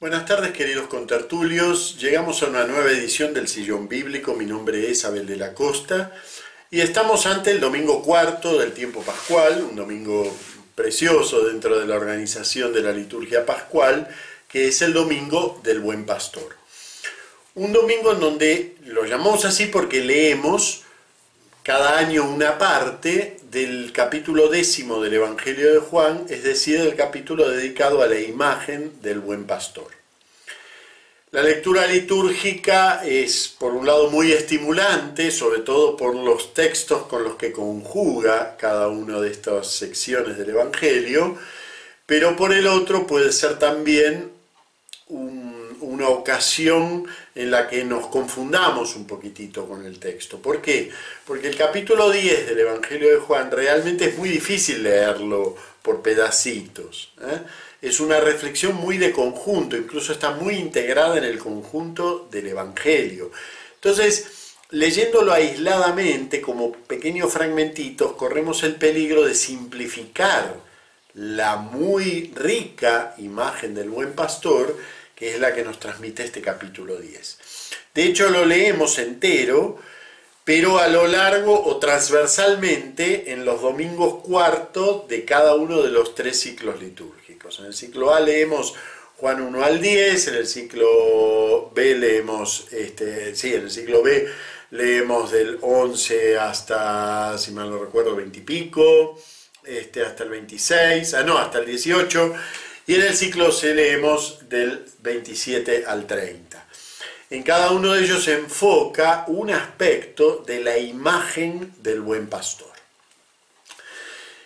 Buenas tardes queridos contertulios, llegamos a una nueva edición del Sillón Bíblico, mi nombre es Abel de la Costa y estamos ante el domingo cuarto del tiempo pascual, un domingo precioso dentro de la organización de la liturgia pascual, que es el domingo del buen pastor. Un domingo en donde lo llamamos así porque leemos cada año una parte del capítulo décimo del Evangelio de Juan, es decir, el capítulo dedicado a la imagen del buen pastor. La lectura litúrgica es, por un lado, muy estimulante, sobre todo por los textos con los que conjuga cada una de estas secciones del Evangelio, pero por el otro puede ser también una ocasión en la que nos confundamos un poquitito con el texto. ¿Por qué? Porque el capítulo 10 del Evangelio de Juan realmente es muy difícil leerlo por pedacitos. ¿eh? Es una reflexión muy de conjunto, incluso está muy integrada en el conjunto del Evangelio. Entonces, leyéndolo aisladamente, como pequeños fragmentitos, corremos el peligro de simplificar la muy rica imagen del buen pastor que es la que nos transmite este capítulo 10. De hecho, lo leemos entero, pero a lo largo o transversalmente en los domingos cuartos de cada uno de los tres ciclos litúrgicos. En el ciclo A leemos Juan 1 al 10, en el ciclo B leemos, este, sí, en el ciclo B leemos del 11 hasta, si mal no recuerdo, 20 y pico, hasta el 26, ah, no, hasta el 18, y en el ciclo C leemos del 27 al 30. En cada uno de ellos se enfoca un aspecto de la imagen del buen pastor.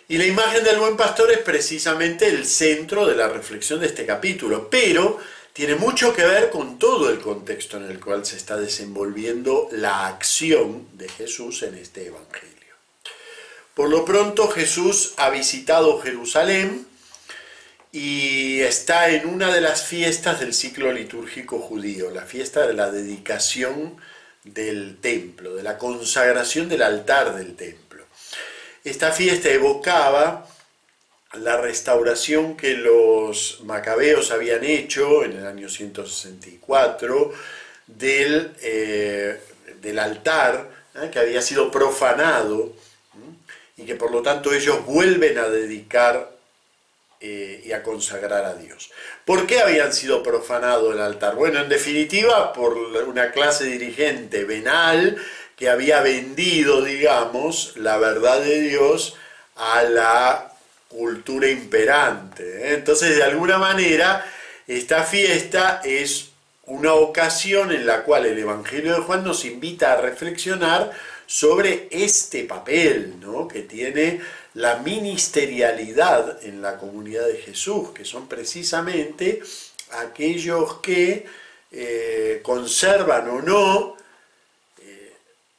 Y la imagen del buen pastor es precisamente el centro de la reflexión de este capítulo, pero tiene mucho que ver con todo el contexto en el cual se está desenvolviendo la acción de Jesús en este Evangelio. Por lo pronto Jesús ha visitado Jerusalén, y está en una de las fiestas del ciclo litúrgico judío, la fiesta de la dedicación del templo, de la consagración del altar del templo. Esta fiesta evocaba la restauración que los macabeos habían hecho en el año 164 del, eh, del altar ¿eh? que había sido profanado y que por lo tanto ellos vuelven a dedicar eh, y a consagrar a Dios. ¿Por qué habían sido profanado el altar? Bueno, en definitiva, por una clase dirigente venal que había vendido, digamos, la verdad de Dios a la cultura imperante. ¿eh? Entonces, de alguna manera, esta fiesta es una ocasión en la cual el Evangelio de Juan nos invita a reflexionar sobre este papel ¿no? que tiene la ministerialidad en la comunidad de Jesús, que son precisamente aquellos que eh, conservan o no eh,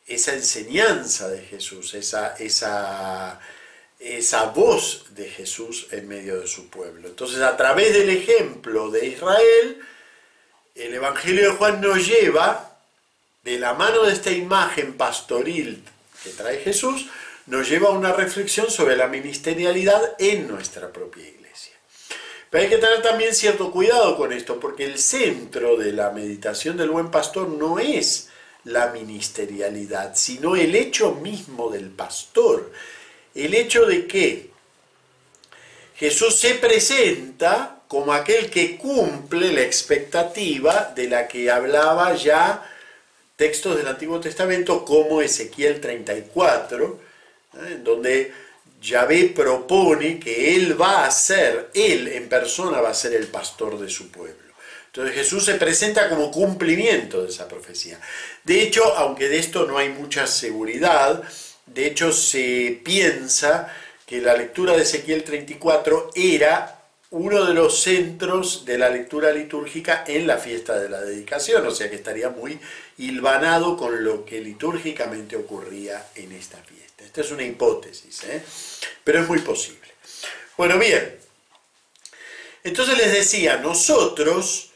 esa enseñanza de Jesús, esa, esa, esa voz de Jesús en medio de su pueblo. Entonces, a través del ejemplo de Israel, el Evangelio de Juan nos lleva de la mano de esta imagen pastoril que trae Jesús, nos lleva a una reflexión sobre la ministerialidad en nuestra propia iglesia. Pero hay que tener también cierto cuidado con esto, porque el centro de la meditación del buen pastor no es la ministerialidad, sino el hecho mismo del pastor. El hecho de que Jesús se presenta como aquel que cumple la expectativa de la que hablaba ya textos del Antiguo Testamento como Ezequiel 34, ¿eh? donde Yahvé propone que Él va a ser, Él en persona va a ser el pastor de su pueblo. Entonces Jesús se presenta como cumplimiento de esa profecía. De hecho, aunque de esto no hay mucha seguridad, de hecho se piensa que la lectura de Ezequiel 34 era uno de los centros de la lectura litúrgica en la fiesta de la dedicación, o sea que estaría muy hilvanado con lo que litúrgicamente ocurría en esta fiesta. Esta es una hipótesis, ¿eh? pero es muy posible. Bueno, bien. Entonces les decía, nosotros,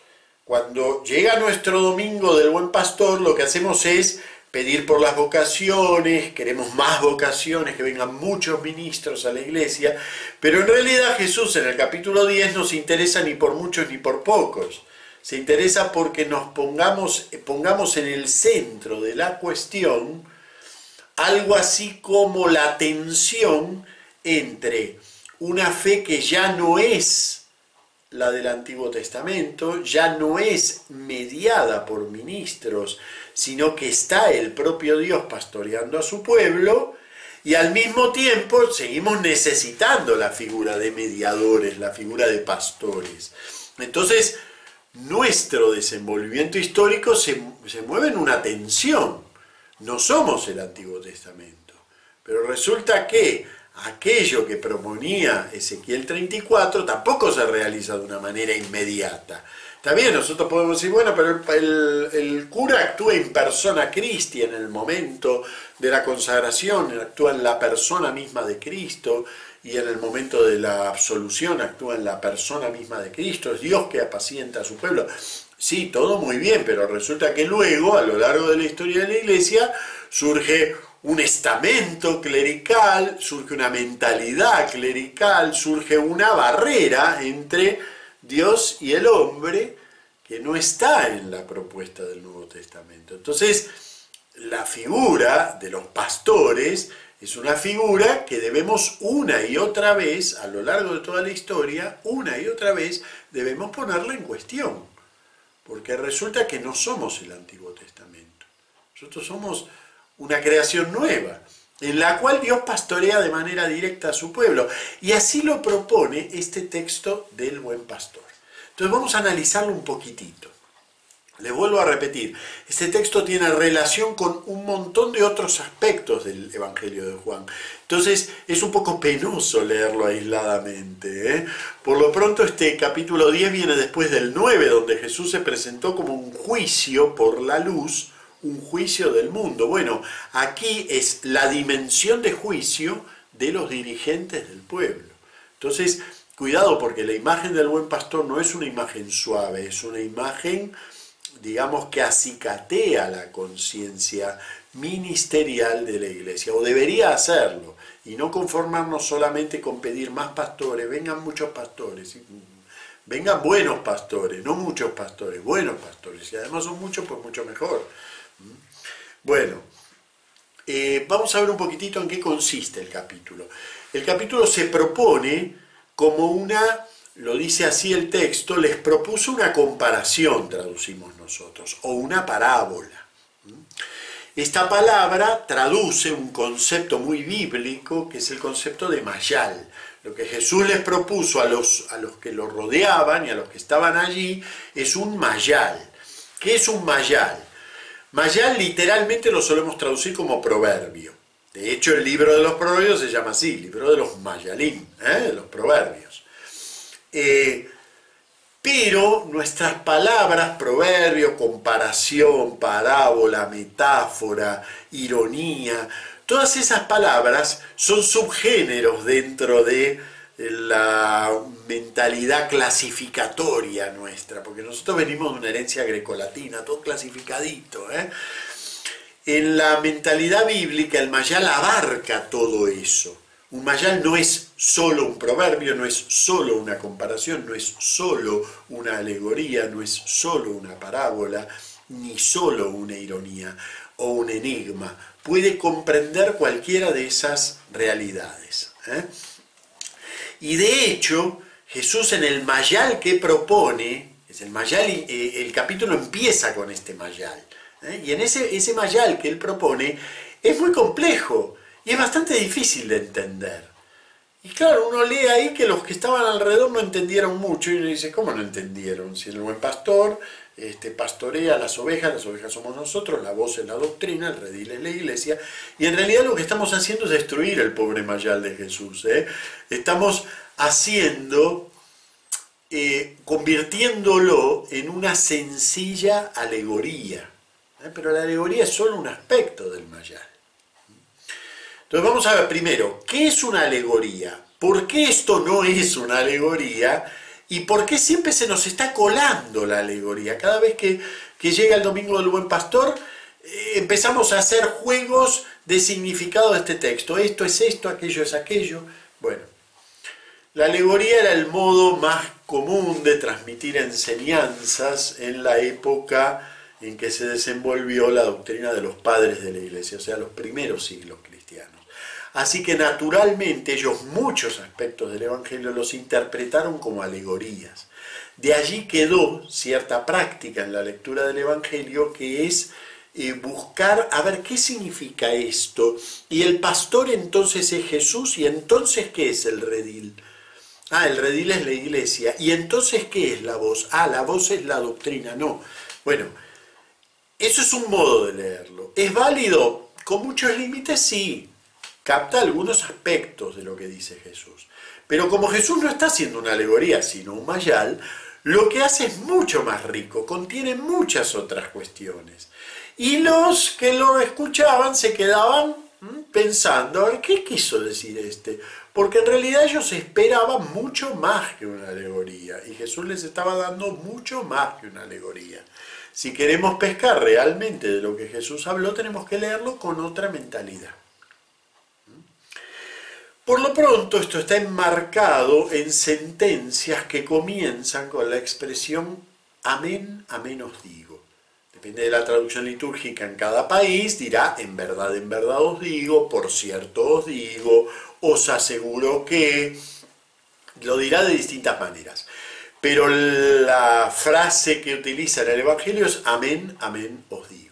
cuando llega nuestro domingo del buen pastor, lo que hacemos es pedir por las vocaciones, queremos más vocaciones, que vengan muchos ministros a la iglesia, pero en realidad Jesús en el capítulo 10 no se interesa ni por muchos ni por pocos, se interesa porque nos pongamos, pongamos en el centro de la cuestión algo así como la tensión entre una fe que ya no es la del Antiguo Testamento, ya no es mediada por ministros, sino que está el propio Dios pastoreando a su pueblo, y al mismo tiempo seguimos necesitando la figura de mediadores, la figura de pastores. Entonces, nuestro desenvolvimiento histórico se, se mueve en una tensión. No somos el Antiguo Testamento. Pero resulta que aquello que proponía Ezequiel 34 tampoco se realiza de una manera inmediata. Está bien, nosotros podemos decir, bueno, pero el, cura actúa en persona Cristi en el momento de la consagración, actúa en la persona misma de Cristo y en el momento de la absolución actúa en la persona misma de Cristo, es Dios que apacienta a su pueblo. Sí, todo muy bien, pero resulta que luego, a lo largo de la historia de la iglesia, surge un estamento clerical, surge una mentalidad clerical, surge una barrera entre Dios y el hombre que no está en la propuesta del Nuevo Testamento. Entonces, la figura de los pastores es una figura que debemos una y otra vez, a lo largo de toda la historia, una y otra vez debemos ponerla en cuestión, porque resulta que no somos el Antiguo Testamento. Nosotros somos una creación nueva, en la cual Dios pastorea de manera directa a su pueblo. Y así lo propone este texto del buen pastor. Entonces vamos a analizarlo un poquitito. Le vuelvo a repetir, este texto tiene relación con un montón de otros aspectos del Evangelio de Juan. Entonces es un poco penoso leerlo aisladamente. ¿eh? Por lo pronto este capítulo 10 viene después del 9, donde Jesús se presentó como un juicio por la luz un juicio del mundo. Bueno, aquí es la dimensión de juicio de los dirigentes del pueblo. Entonces, cuidado porque la imagen del buen pastor no es una imagen suave, es una imagen, digamos, que acicatea la conciencia ministerial de la iglesia, o debería hacerlo, y no conformarnos solamente con pedir más pastores, vengan muchos pastores, vengan buenos pastores, no muchos pastores, buenos pastores, y además son muchos, pues mucho mejor. Bueno, eh, vamos a ver un poquitito en qué consiste el capítulo. El capítulo se propone como una, lo dice así el texto, les propuso una comparación, traducimos nosotros, o una parábola. Esta palabra traduce un concepto muy bíblico que es el concepto de mayal. Lo que Jesús les propuso a los, a los que lo rodeaban y a los que estaban allí es un mayal. ¿Qué es un mayal? Mayal literalmente lo solemos traducir como proverbio. De hecho, el libro de los proverbios se llama así, libro de los Mayalín, ¿eh? de los proverbios. Eh, pero nuestras palabras, proverbio, comparación, parábola, metáfora, ironía, todas esas palabras son subgéneros dentro de la mentalidad clasificatoria nuestra, porque nosotros venimos de una herencia grecolatina, todo clasificadito. ¿eh? En la mentalidad bíblica el mayal abarca todo eso. Un mayal no es solo un proverbio, no es solo una comparación, no es solo una alegoría, no es solo una parábola, ni solo una ironía o un enigma. Puede comprender cualquiera de esas realidades. ¿eh? Y de hecho, Jesús en el mayal que propone, es el mayal, eh, el capítulo empieza con este mayal. ¿eh? Y en ese, ese mayal que él propone es muy complejo y es bastante difícil de entender. Y claro, uno lee ahí que los que estaban alrededor no entendieron mucho y uno dice, ¿cómo no entendieron? Si el buen pastor este, pastorea las ovejas, las ovejas somos nosotros, la voz es la doctrina, el redil es la iglesia, y en realidad lo que estamos haciendo es destruir el pobre mayal de Jesús. ¿eh? Estamos haciendo, eh, convirtiéndolo en una sencilla alegoría, ¿eh? pero la alegoría es solo un aspecto del mayal. Entonces vamos a ver primero, ¿qué es una alegoría? ¿Por qué esto no es una alegoría? ¿Y por qué siempre se nos está colando la alegoría? Cada vez que, llega el Domingo del Buen Pastor, eh, empezamos a hacer juegos de significado de este texto. Esto es esto, aquello es aquello. Bueno, La alegoría era el modo más común de transmitir enseñanzas en la época en que se desenvolvió la doctrina de los padres de la iglesia, o sea, los primeros siglos cristianos. Así que naturalmente ellos muchos aspectos del Evangelio los interpretaron como alegorías. De allí quedó cierta práctica en la lectura del Evangelio que es eh, buscar a ver qué significa esto. Y el pastor entonces es Jesús y entonces ¿qué es el redil? Ah, el redil es la iglesia. ¿Y entonces qué es la voz? Ah, la voz es la doctrina. No. Bueno, eso es un modo de leerlo. ¿Es válido? Con muchos límites, sí. Capta algunos aspectos de lo que dice Jesús. Pero como Jesús no está haciendo una alegoría, sino un mayal, lo que hace es mucho más rico, contiene muchas otras cuestiones. Y los que lo escuchaban se quedaban pensando, a ver, ¿qué quiso decir este? Porque en realidad ellos esperaban mucho más que una alegoría y Jesús les estaba dando mucho más que una alegoría. Si queremos pescar realmente de lo que Jesús habló, tenemos que leerlo con otra mentalidad. Por lo pronto, esto está enmarcado en sentencias que comienzan con la expresión amén, amén os digo. Depende de la traducción litúrgica en cada país, dirá en verdad, en verdad os digo, por cierto os digo, os aseguro que, lo dirá de distintas maneras. Pero la frase que utiliza en el Evangelio es amén, amén os digo.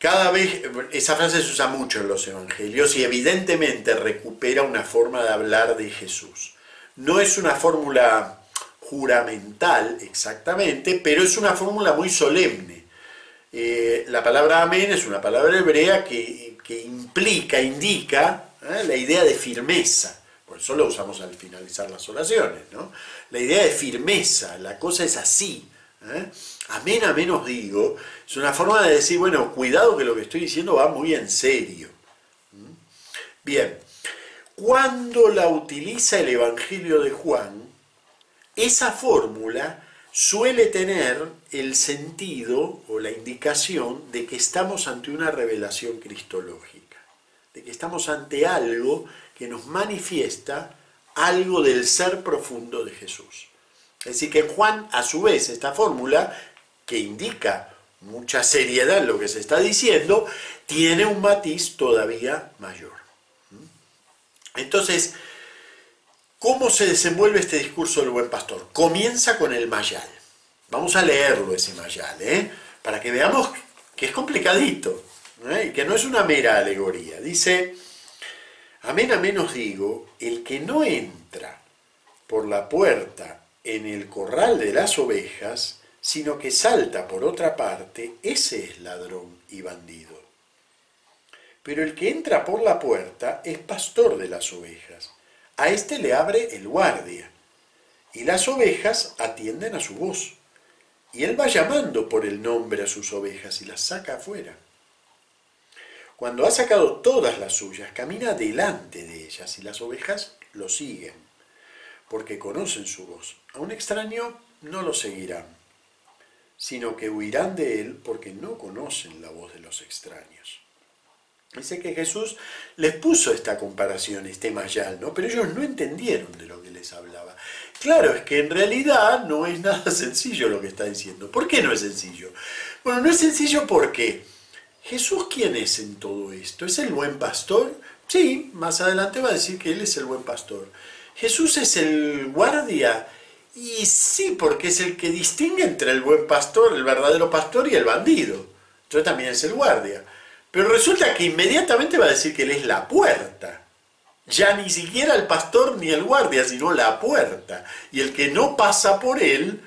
Cada vez, esa frase se usa mucho en los evangelios y evidentemente recupera una forma de hablar de Jesús. No es una fórmula juramental exactamente, pero es una fórmula muy solemne. Eh, la palabra amén es una palabra hebrea que, implica, indica ¿eh? la idea de firmeza. Por eso lo usamos al finalizar las oraciones. ¿no? La idea de firmeza, la cosa es así. ¿Eh? Amén, amén os digo, es una forma de decir, bueno, cuidado que lo que estoy diciendo va muy en serio. ¿Mm? Bien, cuando la utiliza el Evangelio de Juan, esa fórmula suele tener el sentido o la indicación de que estamos ante una revelación cristológica, de que estamos ante algo que nos manifiesta algo del ser profundo de Jesús. Es decir, que Juan, a su vez, esta fórmula que indica mucha seriedad en lo que se está diciendo, tiene un matiz todavía mayor. Entonces, ¿cómo se desenvuelve este discurso del buen pastor? Comienza con el mayal. Vamos a leerlo ese mayal, ¿eh? para que veamos que es complicadito ¿eh? y que no es una mera alegoría. Dice, amén, amén os digo, el que no entra por la puerta en el corral de las ovejas, sino que salta por otra parte, ese es ladrón y bandido. Pero el que entra por la puerta es pastor de las ovejas. A éste le abre el guardia, y las ovejas atienden a su voz. Y él va llamando por el nombre a sus ovejas y las saca afuera. Cuando ha sacado todas las suyas, camina delante de ellas y las ovejas lo siguen, porque conocen su voz. A un extraño no lo seguirán sino que huirán de él porque no conocen la voz de los extraños. Dice que Jesús les puso esta comparación, este mayal, ¿no? Pero ellos no entendieron de lo que les hablaba. Claro, es que en realidad no es nada sencillo lo que está diciendo. ¿Por qué no es sencillo? Bueno, no es sencillo porque Jesús, ¿quién es en todo esto? ¿Es el buen pastor? Sí, más adelante va a decir que Él es el buen pastor. Jesús es el guardia y sí, porque es el que distingue entre el buen pastor, el verdadero pastor y el bandido. Entonces también es el guardia. Pero resulta que inmediatamente va a decir que él es la puerta. Ya ni siquiera el pastor ni el guardia, sino la puerta. Y el que no pasa por él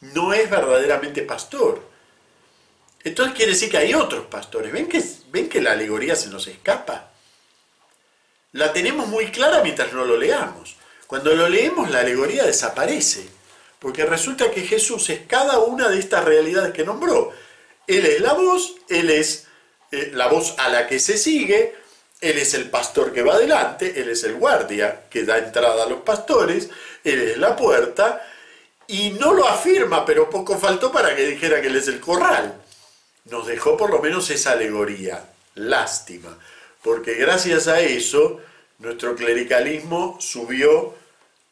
no es verdaderamente pastor. Entonces quiere decir que hay otros pastores. ¿Ven que, ven que la alegoría se nos escapa? La tenemos muy clara mientras no lo leamos. Cuando lo leemos la alegoría desaparece, porque resulta que Jesús es cada una de estas realidades que nombró. Él es la voz, Él es eh, la voz a la que se sigue, Él es el pastor que va adelante, Él es el guardia que da entrada a los pastores, Él es la puerta, y no lo afirma, pero poco faltó para que dijera que Él es el corral. Nos dejó por lo menos esa alegoría. Lástima, porque gracias a eso nuestro clericalismo subió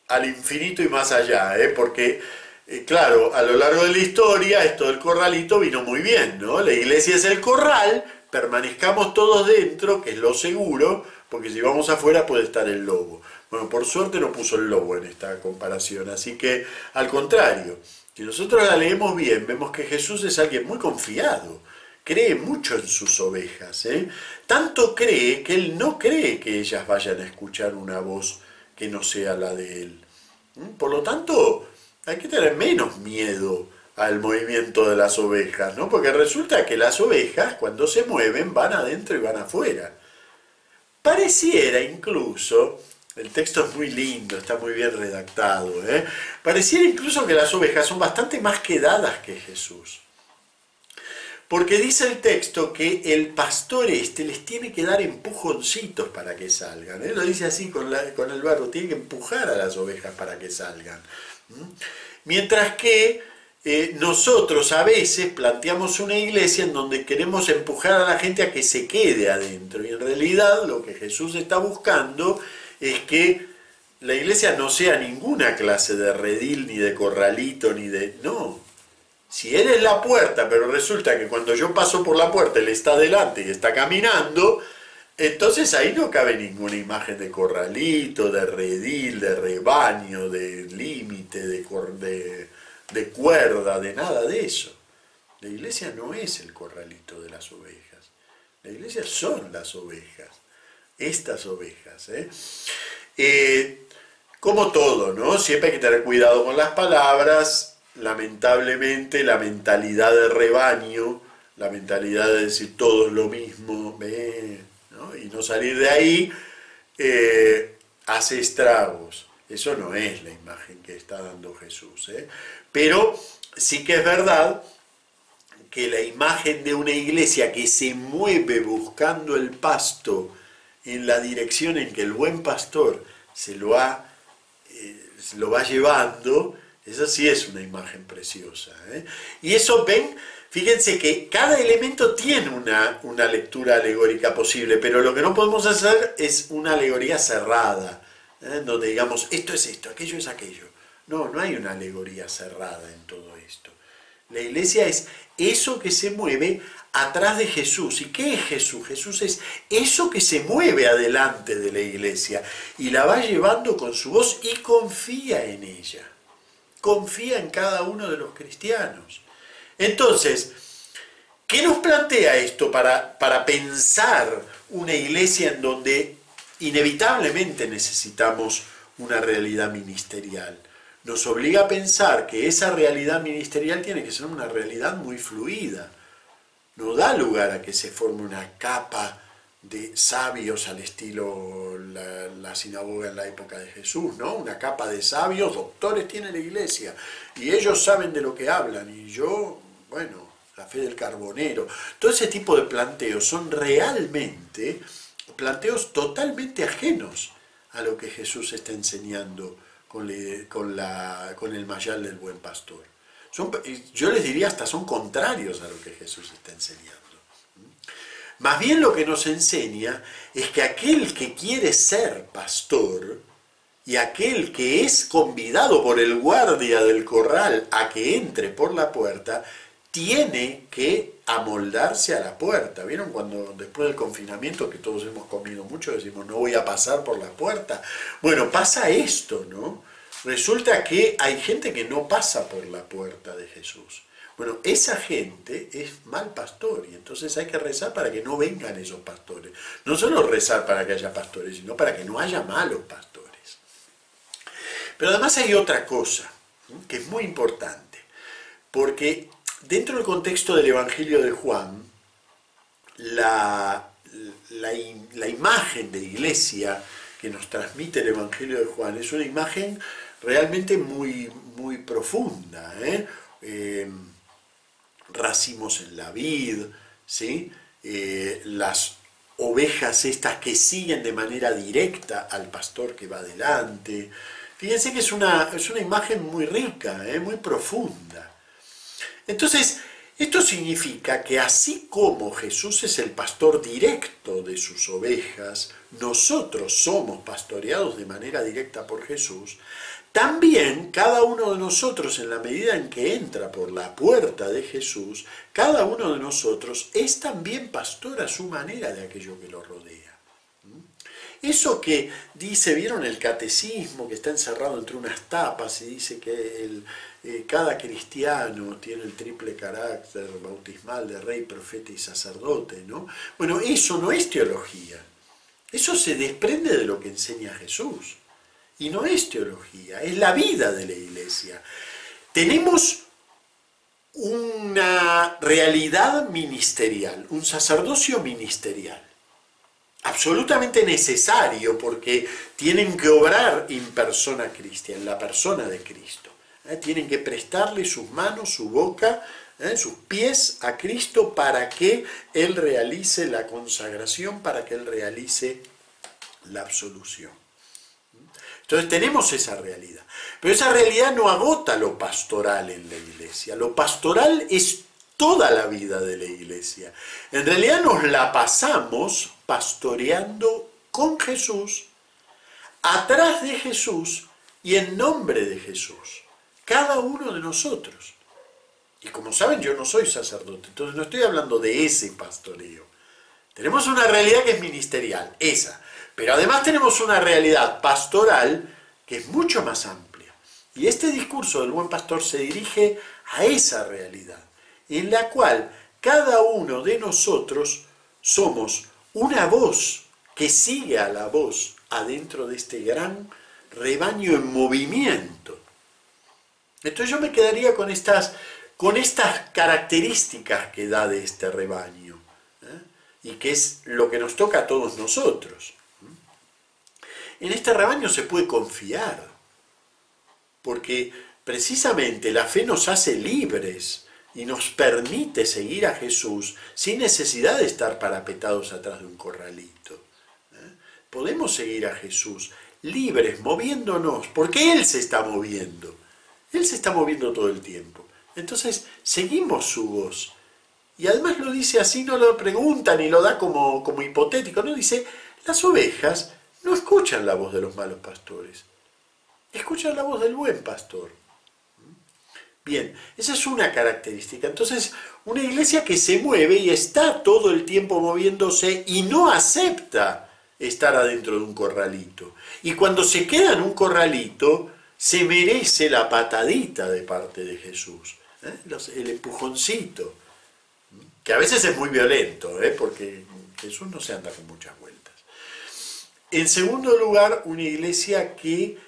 al infinito y más allá, ¿eh? porque, eh, claro, a lo largo de la historia esto del corralito vino muy bien, ¿no? La iglesia es el corral, permanezcamos todos dentro, que es lo seguro, porque si vamos afuera puede estar el lobo. Bueno, por suerte no puso el lobo en esta comparación, así que al contrario, si nosotros la leemos bien, vemos que Jesús es alguien muy confiado, cree mucho en sus ovejas, ¿eh? tanto cree que él no cree que ellas vayan a escuchar una voz que no sea la de él. Por lo tanto, hay que tener menos miedo al movimiento de las ovejas, ¿no? Porque resulta que las ovejas cuando se mueven van adentro y van afuera. Pareciera incluso, el texto es muy lindo, está muy bien redactado, ¿eh? pareciera incluso que las ovejas son bastante más quedadas que Jesús. Porque dice el texto que el pastor este les tiene que dar empujoncitos para que salgan. Él ¿eh? lo dice así con, con el barro, tiene que empujar a las ovejas para que salgan. Mientras que eh, nosotros a veces planteamos una iglesia en donde queremos empujar a la gente a que se quede adentro. Y en realidad lo que Jesús está buscando es que la iglesia no sea ninguna clase de redil, ni de corralito, ni de... No, si Él es la puerta, pero resulta que cuando yo paso por la puerta Él está delante y está caminando, entonces ahí no cabe ninguna imagen de corralito, de redil, de rebaño, de límite, de, cuerda, de nada de eso. La iglesia no es el corralito de las ovejas. La iglesia son las ovejas, estas ovejas. ¿eh? Eh, como todo, ¿no? Siempre hay que tener cuidado con las palabras, lamentablemente la mentalidad de rebaño, la mentalidad de decir todo lo mismo, y no salir de ahí, eh, hace estragos. Eso no es la imagen que está dando Jesús. ¿eh? Pero sí que es verdad que la imagen de una iglesia que se mueve buscando el pasto en la dirección en que el buen pastor se lo, ha, eh, lo va llevando, esa sí es una imagen preciosa. ¿eh? Y eso ven, fíjense que cada elemento tiene una, una, lectura alegórica posible, pero lo que no podemos hacer es una alegoría cerrada, ¿eh? donde digamos, esto es esto, aquello es aquello. No, no hay una alegoría cerrada en todo esto. La iglesia es eso que se mueve atrás de Jesús. ¿Y qué es Jesús? Jesús es eso que se mueve adelante de la iglesia y la va llevando con su voz y confía en ella confía en cada uno de los cristianos. Entonces, ¿qué nos plantea esto para, para pensar una iglesia en donde inevitablemente necesitamos una realidad ministerial? Nos obliga a pensar que esa realidad ministerial tiene que ser una realidad muy fluida. No da lugar a que se forme una capa de sabios al estilo la, sinagoga en la época de Jesús, ¿no? Una capa de sabios, doctores tiene la iglesia, y ellos saben de lo que hablan, y yo, bueno, la fe del carbonero. Todo ese tipo de planteos son realmente planteos totalmente ajenos a lo que Jesús está enseñando con, con, la, con el mayal del buen pastor. Son, yo les diría hasta son contrarios a lo que Jesús está enseñando. Más bien lo que nos enseña es que aquel que quiere ser pastor y aquel que es convidado por el guardia del corral a que entre por la puerta, tiene que amoldarse a la puerta. ¿Vieron cuando después del confinamiento, que todos hemos comido mucho, decimos, no voy a pasar por la puerta? Bueno, pasa esto, ¿no? Resulta que hay gente que no pasa por la puerta de Jesús. Bueno, esa gente es mal pastor y entonces hay que rezar para que no vengan esos pastores. No solo rezar para que haya pastores, sino para que no haya malos pastores. Pero además hay otra cosa que es muy importante, porque dentro del contexto del Evangelio de Juan, la, la, imagen de iglesia que nos transmite el Evangelio de Juan es una imagen realmente muy, muy profunda. ¿eh? eh racimos en la vid, ¿sí? Eh, las ovejas estas que siguen de manera directa al pastor que va adelante. Fíjense que es una, es una imagen muy rica, ¿eh? muy profunda. Entonces, esto significa que así como Jesús es el pastor directo de sus ovejas, nosotros somos pastoreados de manera directa por Jesús, también cada uno de nosotros, en la medida en que entra por la puerta de Jesús, cada uno de nosotros es también pastor a su manera de aquello que lo rodea. Eso que dice, vieron el catecismo que está encerrado entre unas tapas y dice que eh, cada cristiano tiene el triple carácter bautismal de rey, profeta y sacerdote, ¿no? Bueno, eso no es teología. Eso se desprende de lo que enseña Jesús. Y no es teología, es la vida de la iglesia. Tenemos una realidad ministerial, un sacerdocio ministerial, absolutamente necesario porque tienen que obrar en persona cristiana, en la persona de Cristo. ¿eh? Tienen que prestarle sus manos, su boca, ¿eh? sus pies a Cristo para que Él realice la consagración, para que Él realice la absolución. Entonces tenemos esa realidad. Pero esa realidad no agota lo pastoral en la iglesia. Lo pastoral es toda la vida de la iglesia. En realidad nos la pasamos pastoreando con Jesús, atrás de Jesús y en nombre de Jesús. Cada uno de nosotros. Y como saben, yo no soy sacerdote, entonces no estoy hablando de ese pastoreo. Tenemos una realidad que es ministerial, esa. Pero además tenemos una realidad pastoral que es mucho más amplia. Y este discurso del buen pastor se dirige a esa realidad, en la cual cada uno de nosotros somos una voz que sigue a la voz adentro de este gran rebaño en movimiento. Entonces yo me quedaría con estas, con estas características que da de este rebaño ¿eh? y que es lo que nos toca a todos nosotros. En este rebaño se puede confiar, porque precisamente la fe nos hace libres y nos permite seguir a Jesús sin necesidad de estar parapetados atrás de un corralito. ¿eh? Podemos seguir a Jesús libres, moviéndonos, porque Él se está moviendo. Él se está moviendo todo el tiempo. Entonces, seguimos su voz. Y además lo dice así, no lo pregunta ni lo da como, como hipotético, no dice, las ovejas no escuchan la voz de los malos pastores, escuchan la voz del buen pastor. Bien, esa es una característica. Entonces, una iglesia que se mueve y está todo el tiempo moviéndose y no acepta estar adentro de un corralito. Y cuando se queda en un corralito, se merece la patadita de parte de Jesús, ¿eh? el empujoncito, que a veces es muy violento, ¿eh? porque Jesús no se anda con muchas. En segundo lugar, una iglesia que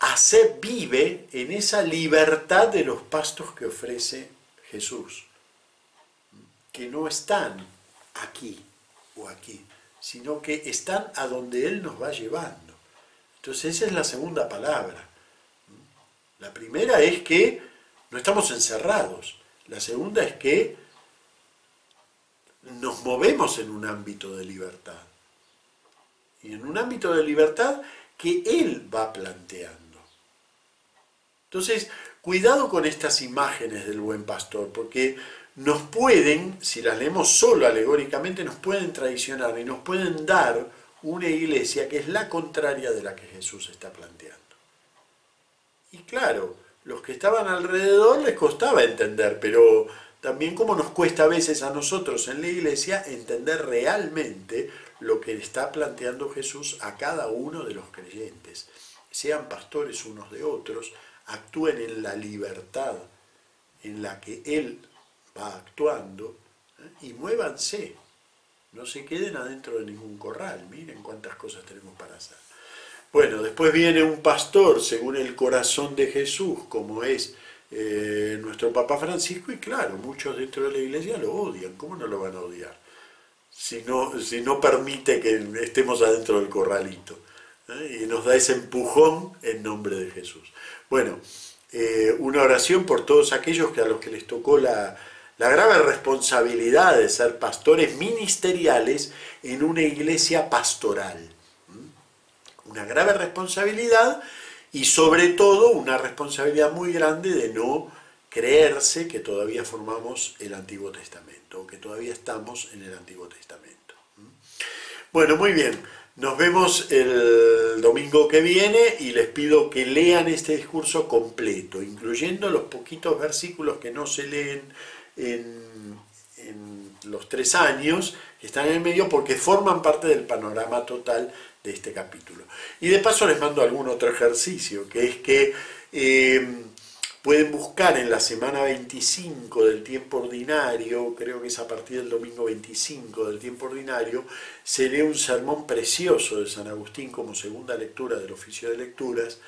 hace, vive en esa libertad de los pastos que ofrece Jesús, que no están aquí o aquí, sino que están a donde Él nos va llevando. Entonces esa es la segunda palabra. La primera es que no estamos encerrados. La segunda es que nos movemos en un ámbito de libertad y en un ámbito de libertad que Él va planteando. Entonces, cuidado con estas imágenes del buen pastor, porque nos pueden, si las leemos solo alegóricamente, nos pueden traicionar y nos pueden dar una iglesia que es la contraria de la que Jesús está planteando. Y claro, los que estaban alrededor les costaba entender, pero también como nos cuesta a veces a nosotros en la iglesia entender realmente lo que está planteando Jesús a cada uno de los creyentes. Sean pastores unos de otros, actúen en la libertad en la que Él va actuando ¿eh? y muévanse. No se queden adentro de ningún corral. Miren cuántas cosas tenemos para hacer. Bueno, después viene un pastor según el corazón de Jesús, como es eh, nuestro Papa Francisco, y claro, muchos dentro de la iglesia lo odian. ¿Cómo no lo van a odiar? Si no, si no permite que estemos adentro del corralito. ¿eh? Y nos da ese empujón en nombre de Jesús. Bueno, eh, una oración por todos aquellos que a los que les tocó la, grave responsabilidad de ser pastores ministeriales en una iglesia pastoral. Una grave responsabilidad y sobre todo una responsabilidad muy grande de no creerse que todavía formamos el Antiguo Testamento, o que todavía estamos en el Antiguo Testamento. Bueno, muy bien. Nos vemos el domingo que viene y les pido que lean este discurso completo, incluyendo los poquitos versículos que no se leen en, los tres años, que están en el medio porque forman parte del panorama total de este capítulo. Y de paso les mando algún otro ejercicio, que es que eh, pueden buscar en la semana 25 del tiempo ordinario, creo que es a partir del domingo 25 del tiempo ordinario, se lee un sermón precioso de San Agustín como segunda lectura del oficio de lecturas.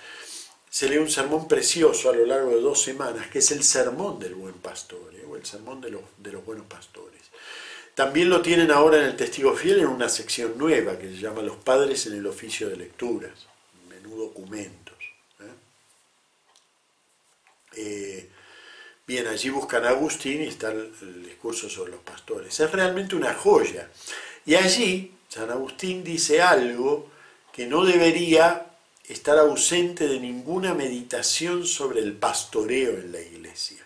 Se lee un sermón precioso a lo largo de dos semanas, que es el sermón del buen pastor, ¿eh? o el sermón de los, de los buenos pastores. También lo tienen ahora en el Testigo Fiel en una sección nueva que se llama Los Padres en el Oficio de Lecturas, menú documentos. ¿Eh? Bien, allí buscan a Agustín y está el, discurso sobre los pastores. Es realmente una joya. Y allí San Agustín dice algo que no debería estar ausente de ninguna meditación sobre el pastoreo en la iglesia.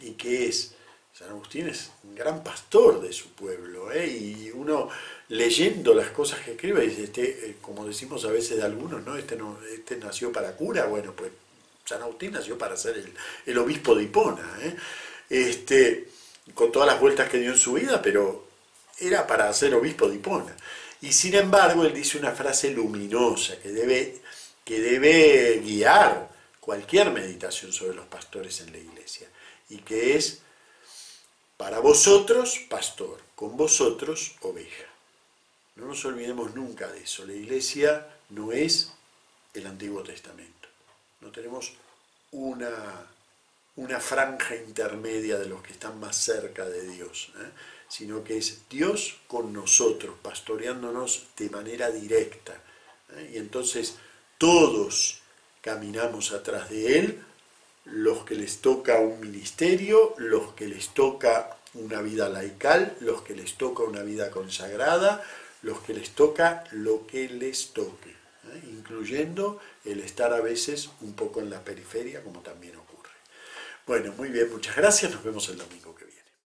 Y que es San Agustín es un gran pastor de su pueblo, ¿eh? y uno leyendo las cosas que escribe, dice, este, eh, como decimos a veces de algunos, ¿no? Este, no, este nació para cura, bueno, pues San Agustín nació para ser el, obispo de Hipona, ¿eh? este, con todas las vueltas que dio en su vida, pero era para ser obispo de Hipona. Y sin embargo, él dice una frase luminosa que debe, que debe guiar cualquier meditación sobre los pastores en la iglesia, y que es para vosotros, pastor, con vosotros, oveja. No nos olvidemos nunca de eso. La iglesia no es el Antiguo Testamento. No tenemos una, una franja intermedia de los que están más cerca de Dios, ¿eh? sino que es Dios con nosotros, pastoreándonos de manera directa. ¿eh? Y entonces todos caminamos atrás de Él los que les toca un ministerio, los que les toca una vida laical, los que les toca una vida consagrada, los que les toca lo que les toque, ¿eh? incluyendo el estar a veces un poco en la periferia, como también ocurre. Bueno, muy bien, muchas gracias, nos vemos el domingo que viene.